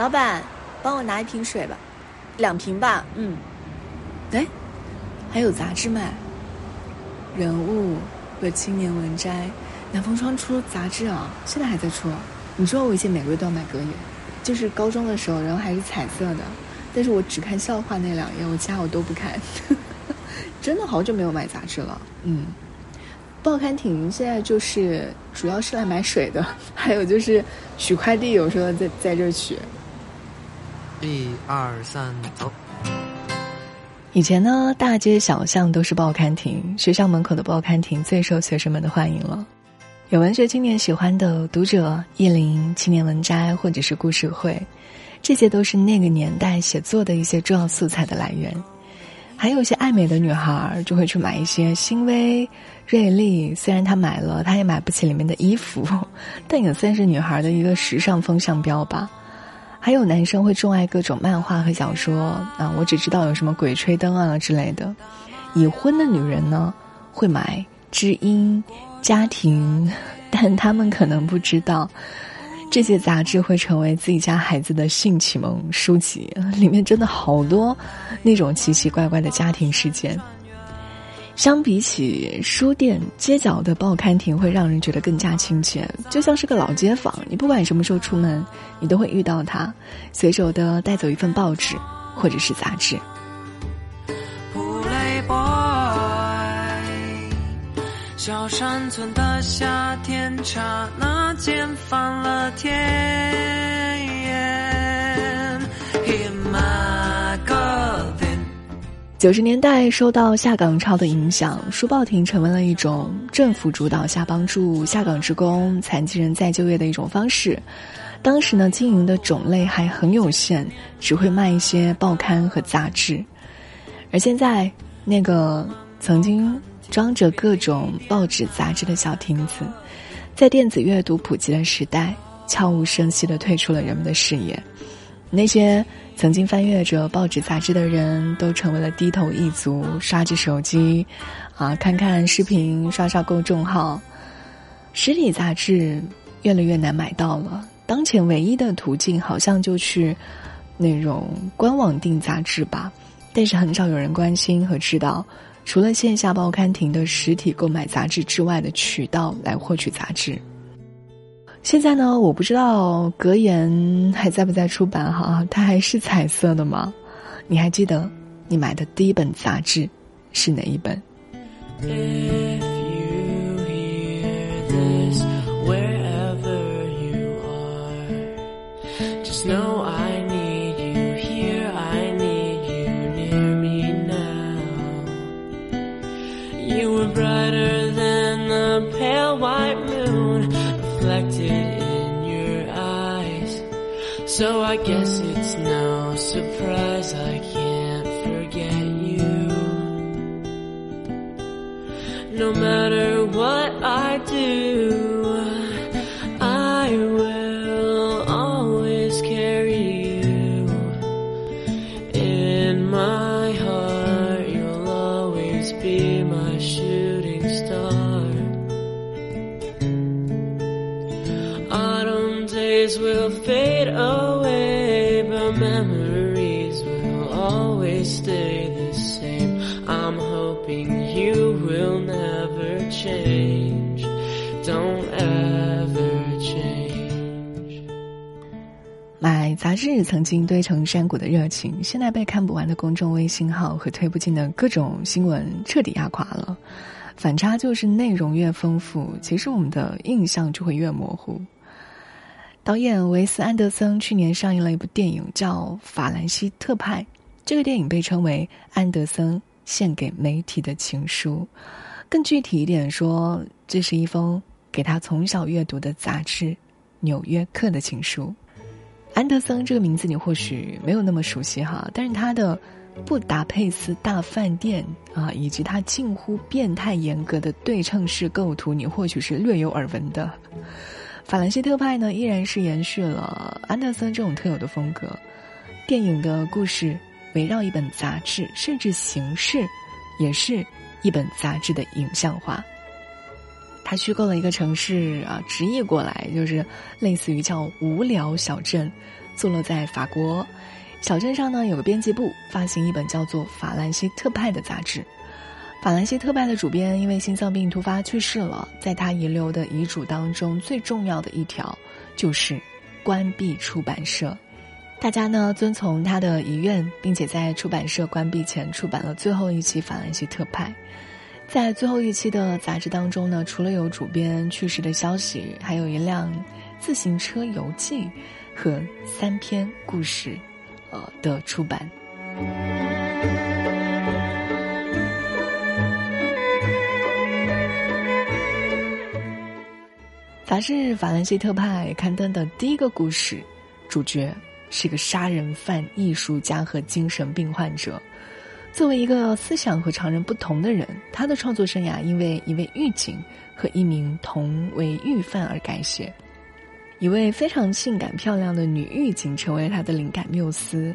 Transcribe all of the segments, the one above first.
老板，帮我拿一瓶水吧，两瓶吧。嗯，哎，还有杂志卖，人物和青年文摘，南风窗出杂志啊，现在还在出。你知道我以前每个月都要买格言，就是高中的时候，然后还是彩色的，但是我只看笑话那两页，我其他我都不看。真的好久没有买杂志了，嗯。报刊亭现在就是主要是来买水的，还有就是取快递，有时候在在这取。一二三，走。以前呢，大街小巷都是报刊亭，学校门口的报刊亭最受学生们的欢迎了。有文学青年喜欢的《读者》《意林》《青年文摘》或者是故事会，这些都是那个年代写作的一些重要素材的来源。还有一些爱美的女孩就会去买一些新薇、瑞丽，虽然她买了，她也买不起里面的衣服，但也算是女孩的一个时尚风向标吧。还有男生会钟爱各种漫画和小说啊，我只知道有什么《鬼吹灯》啊之类的。已婚的女人呢，会买《知音》《家庭》，但他们可能不知道。这些杂志会成为自己家孩子的性启蒙书籍，里面真的好多那种奇奇怪怪的家庭事件。相比起书店街角的报刊亭，会让人觉得更加亲切，就像是个老街坊。你不管什么时候出门，你都会遇到他，随手的带走一份报纸或者是杂志。小山村的夏天，刹那间翻了天。九十年代受到下岗潮的影响，书报亭成为了一种政府主导下帮助下岗职工、残疾人再就业的一种方式。当时呢，经营的种类还很有限，只会卖一些报刊和杂志。而现在，那个曾经。装着各种报纸杂志的小亭子，在电子阅读普及的时代，悄无声息地退出了人们的视野。那些曾经翻阅着报纸杂志的人，都成为了低头一族，刷着手机，啊，看看视频，刷刷公众号。实体杂志越来越难买到了，当前唯一的途径好像就去那种官网订杂志吧，但是很少有人关心和知道。除了线下报刊亭的实体购买杂志之外的渠道来获取杂志。现在呢，我不知道格言还在不在出版哈？它还是彩色的吗？你还记得你买的第一本杂志是哪一本？Know？So I guess it's no surprise I can't forget you. No matter what I do, I will always carry you in my heart. You'll always be my shooting star. Autumn days will fade away. 杂志曾经堆成山谷的热情，现在被看不完的公众微信号和推不进的各种新闻彻底压垮了。反差就是内容越丰富，其实我们的印象就会越模糊。导演维斯安德森去年上映了一部电影，叫《法兰西特派》。这个电影被称为安德森献给媒体的情书。更具体一点说，这是一封给他从小阅读的杂志《纽约客》的情书。安德森这个名字你或许没有那么熟悉哈，但是他的《布达佩斯大饭店》啊，以及他近乎变态严格的对称式构图，你或许是略有耳闻的。法兰西特派呢，依然是延续了安德森这种特有的风格。电影的故事围绕一本杂志，甚至形式也是一本杂志的影像化。他虚构了一个城市啊，直译过来就是类似于叫无聊小镇。坐落在法国。小镇上呢有个编辑部，发行一本叫做《法兰西特派》的杂志。法兰西特派的主编因为心脏病突发去世了，在他遗留的遗嘱当中，最重要的一条就是关闭出版社。大家呢遵从他的遗愿，并且在出版社关闭前出版了最后一期《法兰西特派》。在最后一期的杂志当中呢，除了有主编去世的消息，还有一辆自行车游记和三篇故事，呃的出版。杂志《法兰西特派》刊登的第一个故事，主角是个杀人犯、艺术家和精神病患者。作为一个思想和常人不同的人，他的创作生涯因为一位狱警和一名同为狱犯而改写。一位非常性感漂亮的女狱警成为他的灵感缪斯，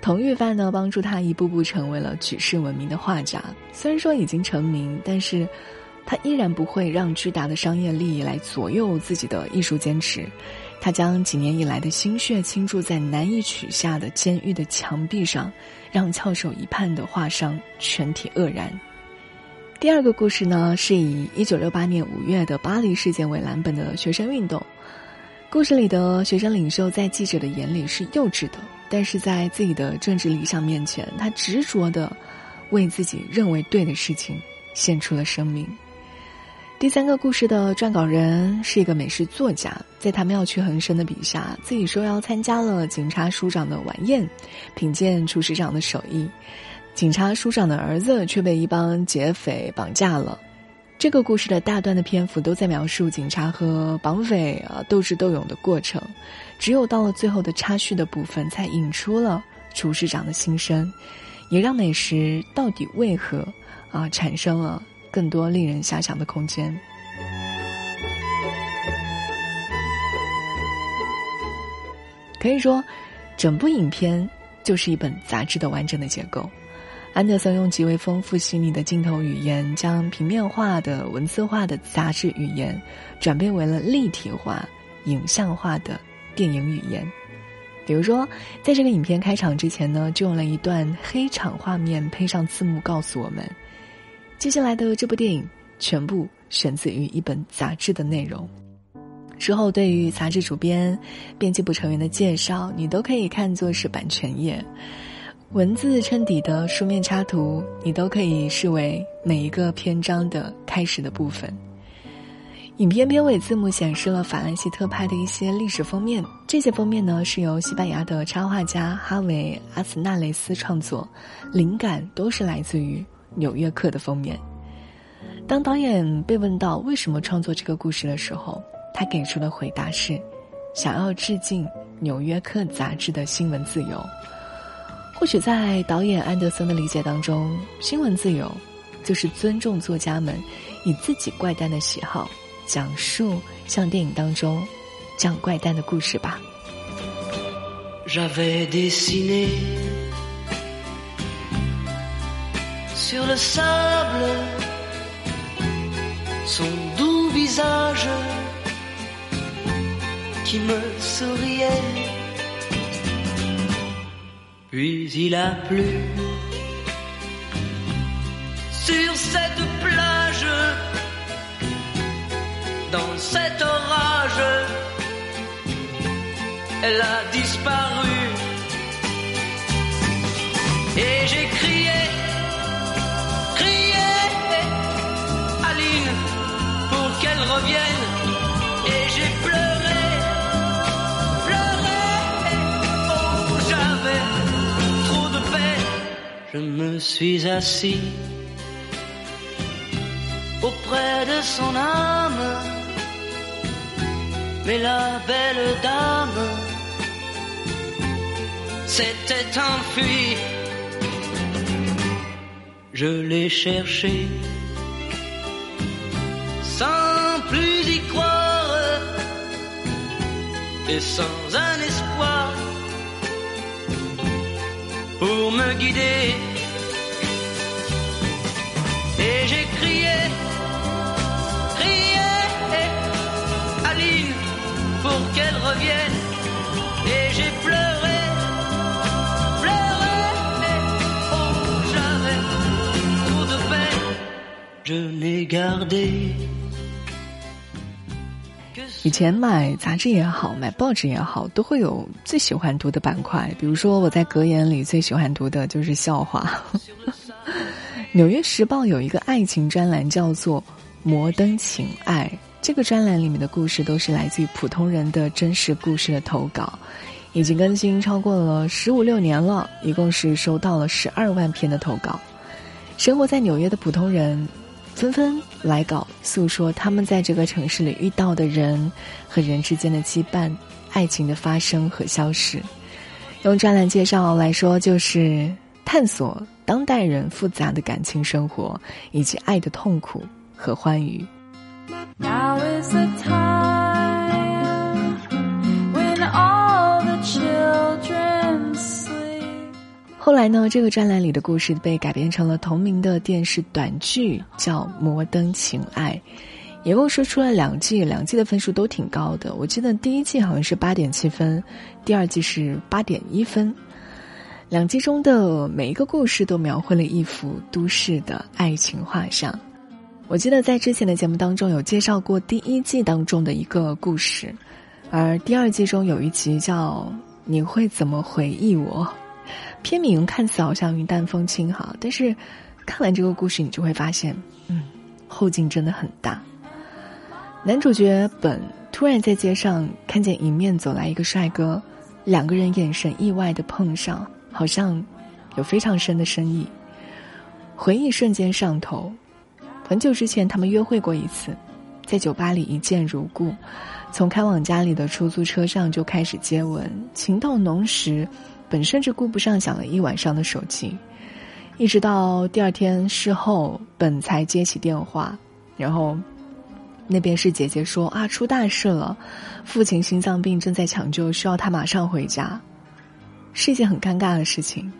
同狱犯呢帮助他一步步成为了举世闻名的画家。虽然说已经成名，但是。他依然不会让巨大的商业利益来左右自己的艺术坚持，他将几年以来的心血倾注在难以取下的监狱的墙壁上，让翘首以盼的画商全体愕然。第二个故事呢，是以一九六八年五月的巴黎事件为蓝本的学生运动。故事里的学生领袖在记者的眼里是幼稚的，但是在自己的政治理想面前，他执着的为自己认为对的事情献出了生命。第三个故事的撰稿人是一个美食作家，在他妙趣横生的笔下，自己受邀参加了警察署长的晚宴，品鉴厨师长的手艺。警察署长的儿子却被一帮劫匪绑架了。这个故事的大段的篇幅都在描述警察和绑匪啊斗智斗勇的过程，只有到了最后的插叙的部分，才引出了厨师长的心声，也让美食到底为何啊产生了。更多令人遐想的空间。可以说，整部影片就是一本杂志的完整的结构。安德森用极为丰富细腻的镜头语言，将平面化的文字化的杂志语言，转变为了立体化、影像化的电影语言。比如说，在这个影片开场之前呢，就用了一段黑场画面，配上字幕，告诉我们。接下来的这部电影全部选自于一本杂志的内容。之后对于杂志主编、编辑部成员的介绍，你都可以看作是版权页。文字衬底的书面插图，你都可以视为每一个篇章的开始的部分。影片片尾字幕显示了法兰西特派的一些历史封面，这些封面呢是由西班牙的插画家哈维·阿斯纳雷斯创作，灵感都是来自于。《纽约客》的封面。当导演被问到为什么创作这个故事的时候，他给出的回答是：想要致敬《纽约客》杂志的新闻自由。或许在导演安德森的理解当中，新闻自由就是尊重作家们以自己怪诞的喜好讲述像电影当中这样怪诞的故事吧。Sur le sable son doux visage qui me souriait. Puis il a plu sur cette plage, dans cet orage, elle a disparu. Et j'ai crié suis assis auprès de son âme, mais la belle dame s'était enfuie, je l'ai cherchée plus y croire et sans un espoir pour me guider. Et j'ai crié, crié, Aline, pour qu'elle revienne. Et j'ai pleuré, pleuré, oh jamais tout de peine je n'ai gardé. 以前买杂志也好，买报纸也好，都会有最喜欢读的板块。比如说，我在格言里最喜欢读的就是笑话。《纽约时报》有一个爱情专栏，叫做《摩登情爱》。这个专栏里面的故事都是来自于普通人的真实故事的投稿，已经更新超过了十五六年了，一共是收到了十二万篇的投稿。生活在纽约的普通人。纷纷来稿诉说他们在这个城市里遇到的人和人之间的羁绊、爱情的发生和消失。用专栏介绍来说，就是探索当代人复杂的感情生活，以及爱的痛苦和欢愉。后来呢，这个专栏里的故事被改编成了同名的电视短剧，叫《摩登情爱》，一共说出了两季，两季的分数都挺高的。我记得第一季好像是八点七分，第二季是八点一分。两季中的每一个故事都描绘了一幅都市的爱情画像。我记得在之前的节目当中有介绍过第一季当中的一个故事，而第二季中有一集叫《你会怎么回忆我》。片名看似好像云淡风轻哈，但是看完这个故事，你就会发现，嗯，后劲真的很大。男主角本突然在街上看见迎面走来一个帅哥，两个人眼神意外的碰上，好像有非常深的深意。回忆瞬间上头，很久之前他们约会过一次，在酒吧里一见如故，从开往家里的出租车上就开始接吻，情到浓时。本甚至顾不上想了一晚上的手机，一直到第二天事后，本才接起电话，然后那边是姐姐说啊出大事了，父亲心脏病正在抢救，需要他马上回家，是一件很尴尬的事情。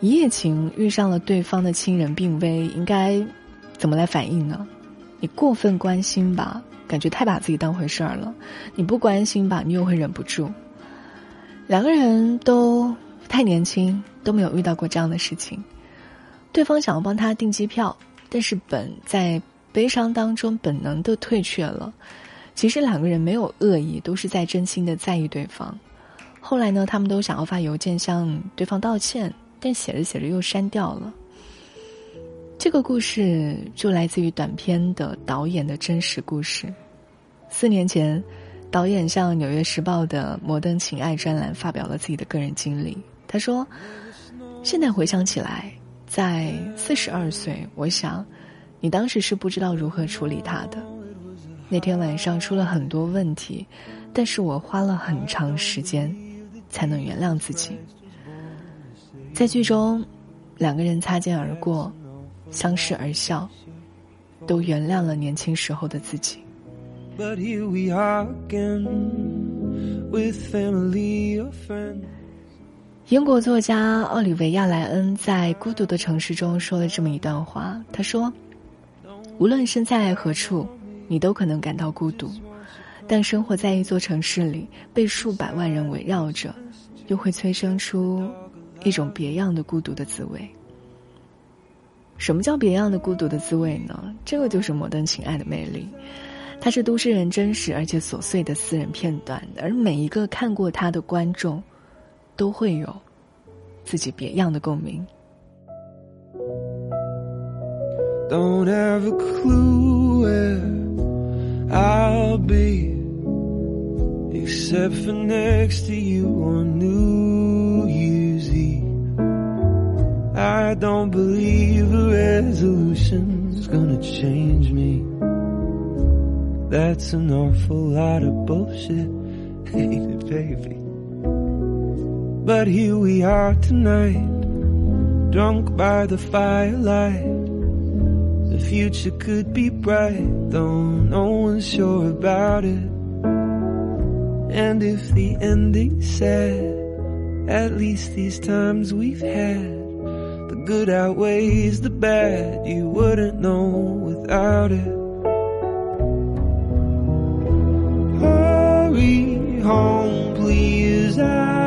一夜情遇上了对方的亲人病危，应该怎么来反应呢？你过分关心吧，感觉太把自己当回事儿了；你不关心吧，你又会忍不住。两个人都太年轻，都没有遇到过这样的事情。对方想要帮他订机票，但是本在悲伤当中本能的退却了。其实两个人没有恶意，都是在真心的在意对方。后来呢，他们都想要发邮件向对方道歉，但写着写着又删掉了。这个故事就来自于短片的导演的真实故事。四年前。导演向《纽约时报》的《摩登情爱》专栏发表了自己的个人经历。他说：“现在回想起来，在四十二岁，我想，你当时是不知道如何处理他的。那天晚上出了很多问题，但是我花了很长时间，才能原谅自己。在剧中，两个人擦肩而过，相视而笑，都原谅了年轻时候的自己。”英国作家奥利维亚莱恩在《孤独的城市》中说了这么一段话。他说：“无论身在何处，你都可能感到孤独，但生活在一座城市里，被数百万人围绕着，又会催生出一种别样的孤独的滋味。什么叫别样的孤独的滋味呢？这个就是摩登情爱的魅力。”它是都市人真实而且琐碎的私人片段，而每一个看过它的观众，都会有自己别样的共鸣。Don't have a clue I'll be except for next to you on New Year's Eve. I don't believe a resolution's gonna change me. That's an awful lot of bullshit, ain't it, baby? But here we are tonight, drunk by the firelight. The future could be bright, though no one's sure about it. And if the ending's sad, at least these times we've had, the good outweighs the bad. You wouldn't know without it. Hurry home, please. songs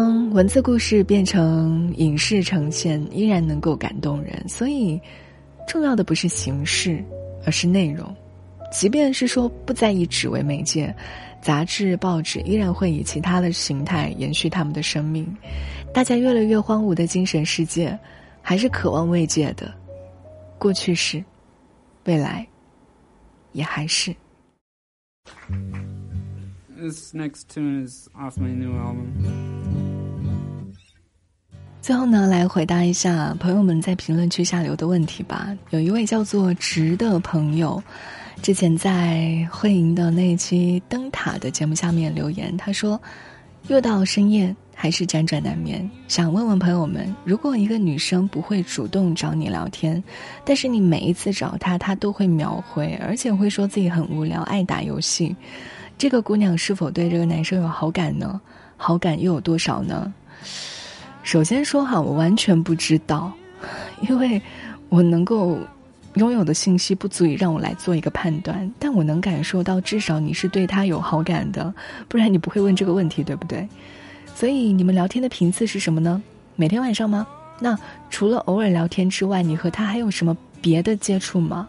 当文字故事变成影视呈现，依然能够感动人。所以，重要的不是形式，而是内容。即便是说不再以纸为媒介，杂志、报纸依然会以其他的形态延续他们的生命。大家越来越荒芜的精神世界，还是渴望慰藉的。过去是，未来也还是。This next tune is off my new album. 最后呢，来回答一下朋友们在评论区下留的问题吧。有一位叫做直的朋友，之前在慧莹的那一期灯塔的节目下面留言，他说：“又到深夜，还是辗转难眠，想问问朋友们，如果一个女生不会主动找你聊天，但是你每一次找她，她都会秒回，而且会说自己很无聊，爱打游戏，这个姑娘是否对这个男生有好感呢？好感又有多少呢？”首先说哈，我完全不知道，因为我能够拥有的信息不足以让我来做一个判断，但我能感受到，至少你是对他有好感的，不然你不会问这个问题，对不对？所以你们聊天的频次是什么呢？每天晚上吗？那除了偶尔聊天之外，你和他还有什么别的接触吗？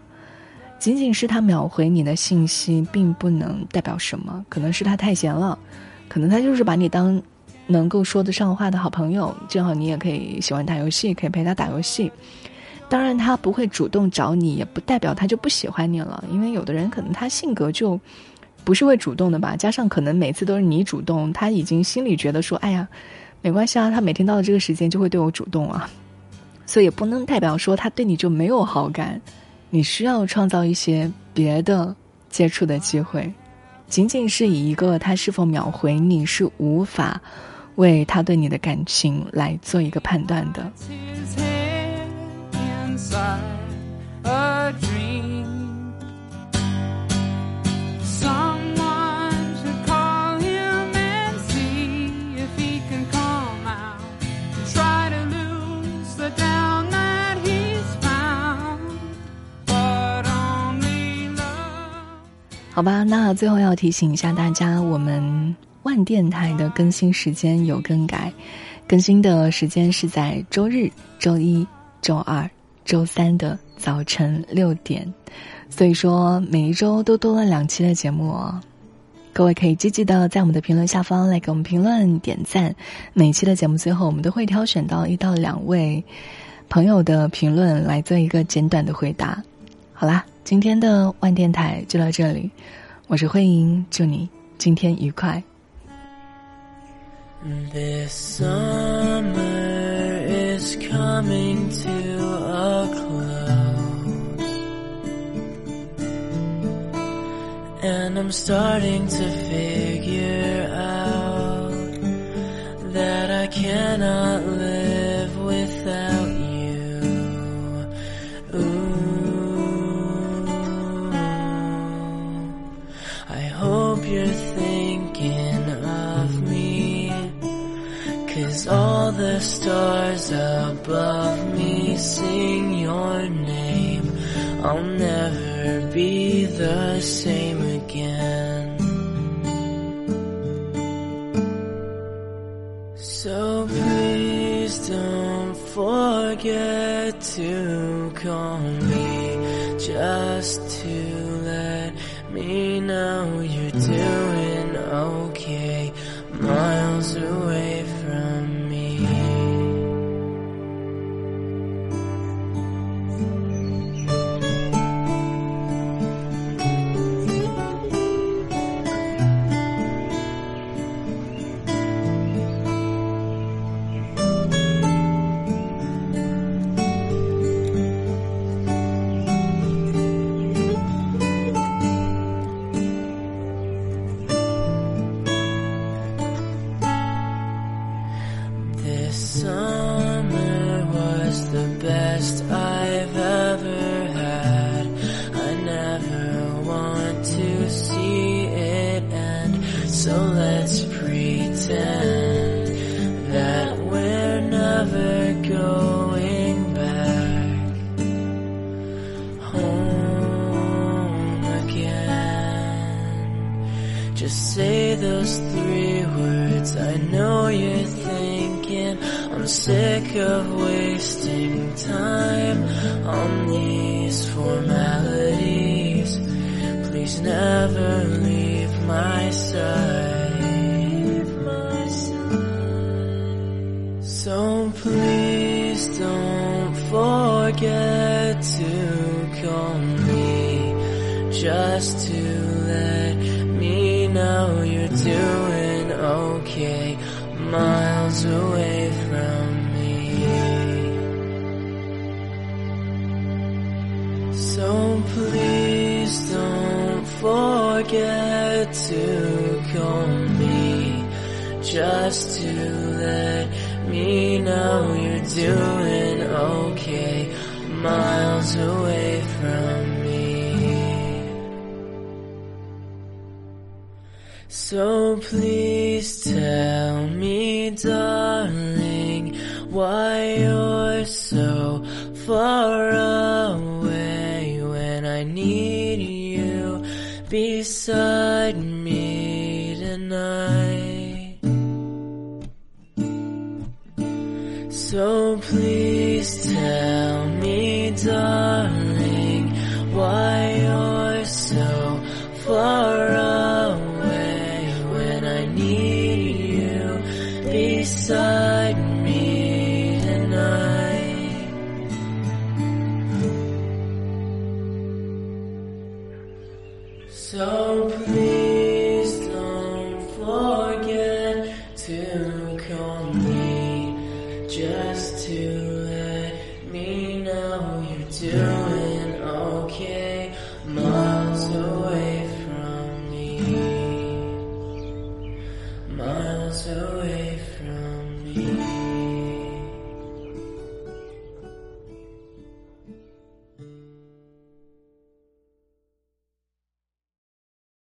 仅仅是他秒回你的信息，并不能代表什么，可能是他太闲了，可能他就是把你当。能够说得上话的好朋友，正好你也可以喜欢打游戏，可以陪他打游戏。当然，他不会主动找你，也不代表他就不喜欢你了。因为有的人可能他性格就不是会主动的吧，加上可能每次都是你主动，他已经心里觉得说：“哎呀，没关系啊，他每天到了这个时间就会对我主动啊。”所以也不能代表说他对你就没有好感。你需要创造一些别的接触的机会，仅仅是以一个他是否秒回你是无法。为他对你的感情来做一个判断的。好吧，那最后要提醒一下大家，我们万电台的更新时间有更改，更新的时间是在周日、周一、周二、周三的早晨六点，所以说每一周都多了两期的节目哦。各位可以积极的在我们的评论下方来给我们评论点赞。每期的节目最后，我们都会挑选到一到两位朋友的评论来做一个简短的回答。好啦，今天的万电台就到这里，我是慧莹，祝你今天愉快。This summer is coming to a close. And I'm starting to figure out that I cannot live stars above me sing your name. I'll never be the same again. So please don't forget to call I'm sick of wasting time on these formalities. Please never leave my side. So please don't forget to call me just to call me just to let me know you're doing okay miles away from me. So please tell me, darling, why you're so far away when I need you beside me So please tell me, darling, why you're so far away when I need you beside